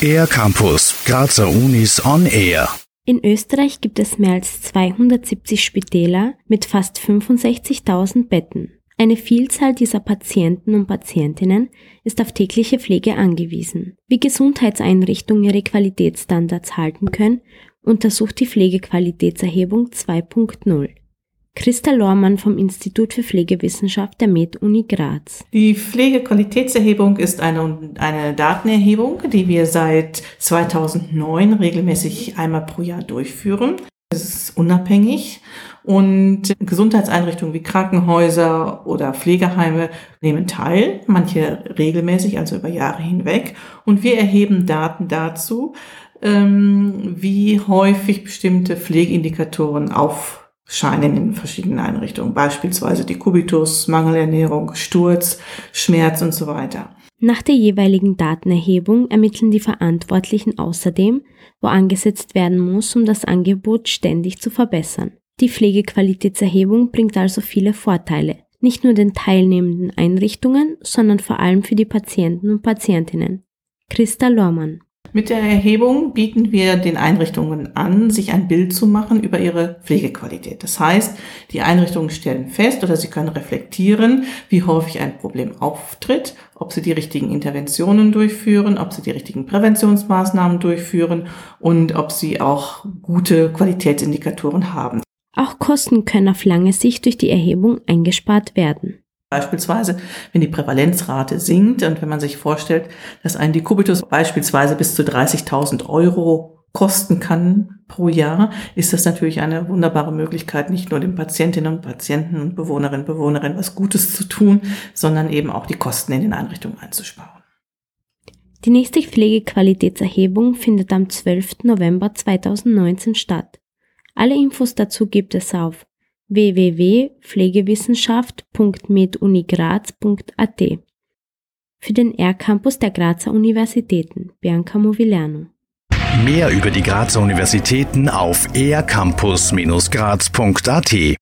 Air Campus, Grazer Unis on Air. In Österreich gibt es mehr als 270 Spitäler mit fast 65.000 Betten. Eine Vielzahl dieser Patienten und Patientinnen ist auf tägliche Pflege angewiesen. Wie Gesundheitseinrichtungen ihre Qualitätsstandards halten können, untersucht die Pflegequalitätserhebung 2.0. Christa Lormann vom Institut für Pflegewissenschaft der Med-Uni Graz. Die Pflegequalitätserhebung ist eine, eine Datenerhebung, die wir seit 2009 regelmäßig einmal pro Jahr durchführen. Es ist unabhängig und Gesundheitseinrichtungen wie Krankenhäuser oder Pflegeheime nehmen teil, manche regelmäßig, also über Jahre hinweg. Und wir erheben Daten dazu, ähm, wie häufig bestimmte Pflegeindikatoren auf scheinen in verschiedenen Einrichtungen, beispielsweise die Kubitus, Mangelernährung, Sturz, Schmerz und so weiter. Nach der jeweiligen Datenerhebung ermitteln die Verantwortlichen außerdem, wo angesetzt werden muss, um das Angebot ständig zu verbessern. Die Pflegequalitätserhebung bringt also viele Vorteile, nicht nur den teilnehmenden Einrichtungen, sondern vor allem für die Patienten und Patientinnen. Christa Lormann mit der Erhebung bieten wir den Einrichtungen an, sich ein Bild zu machen über ihre Pflegequalität. Das heißt, die Einrichtungen stellen fest oder sie können reflektieren, wie häufig ein Problem auftritt, ob sie die richtigen Interventionen durchführen, ob sie die richtigen Präventionsmaßnahmen durchführen und ob sie auch gute Qualitätsindikatoren haben. Auch Kosten können auf lange Sicht durch die Erhebung eingespart werden. Beispielsweise, wenn die Prävalenzrate sinkt und wenn man sich vorstellt, dass ein Dekubitus beispielsweise bis zu 30.000 Euro kosten kann pro Jahr, ist das natürlich eine wunderbare Möglichkeit, nicht nur den Patientinnen und Patienten und Bewohnerinnen und Bewohnerinnen was Gutes zu tun, sondern eben auch die Kosten in den Einrichtungen einzusparen. Die nächste Pflegequalitätserhebung findet am 12. November 2019 statt. Alle Infos dazu gibt es auf www.pflegewissenschaft.medunigraz.at für den R-Campus der Grazer Universitäten, Bianca Movilano. Mehr über die Grazer Universitäten auf ercampus-graz.at